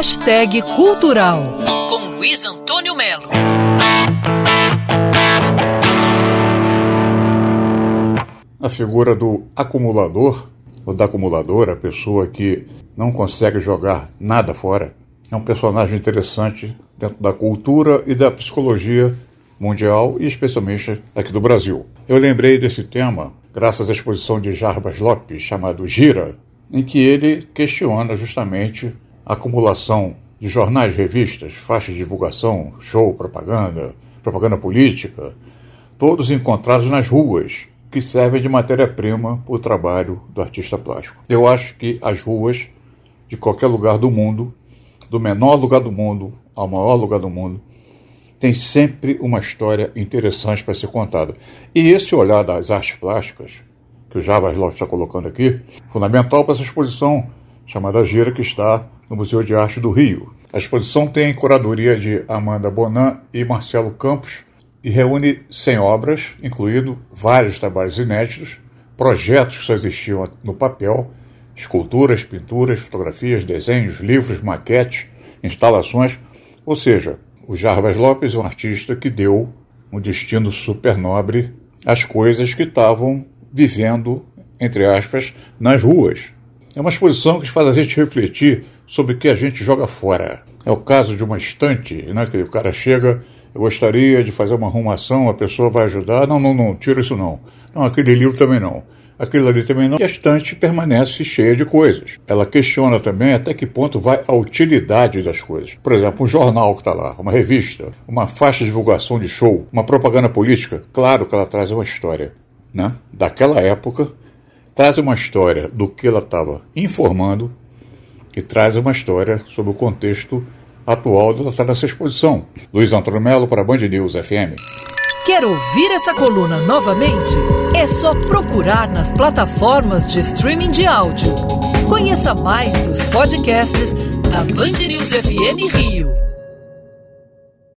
Hashtag Cultural, com Luiz Antônio Melo. A figura do acumulador, ou da acumuladora, a pessoa que não consegue jogar nada fora, é um personagem interessante dentro da cultura e da psicologia mundial e especialmente aqui do Brasil. Eu lembrei desse tema graças à exposição de Jarbas Lopes, chamado Gira, em que ele questiona justamente acumulação de jornais, revistas, faixas de divulgação, show, propaganda, propaganda política, todos encontrados nas ruas, que servem de matéria-prima para o trabalho do artista plástico. Eu acho que as ruas de qualquer lugar do mundo, do menor lugar do mundo ao maior lugar do mundo, tem sempre uma história interessante para ser contada. E esse olhar das artes plásticas, que o Java Lopes está colocando aqui, fundamental para essa exposição chamada Gira, que está no Museu de Arte do Rio. A exposição tem curadoria de Amanda Bonan e Marcelo Campos e reúne 100 obras, incluindo vários trabalhos inéditos, projetos que só existiam no papel, esculturas, pinturas, fotografias, desenhos, livros, maquetes, instalações, ou seja, o Jarbas Lopes é um artista que deu um destino super nobre às coisas que estavam vivendo, entre aspas, nas ruas. É uma exposição que faz a gente refletir sobre o que a gente joga fora. É o caso de uma estante, né, que o cara chega, eu gostaria de fazer uma arrumação, a pessoa vai ajudar. Não, não, não, tira isso não. Não, aquele livro também não aquilo ali também não. E a estante permanece cheia de coisas. Ela questiona também até que ponto vai a utilidade das coisas. Por exemplo, um jornal que está lá, uma revista, uma faixa de divulgação de show, uma propaganda política. Claro que ela traz uma história, né? Daquela época, traz uma história do que ela estava informando e traz uma história sobre o contexto atual dessa exposição. Luiz Antônio Melo para Band News FM. Quer ouvir essa coluna novamente? É só procurar nas plataformas de streaming de áudio. Conheça mais dos podcasts da Band News FM Rio.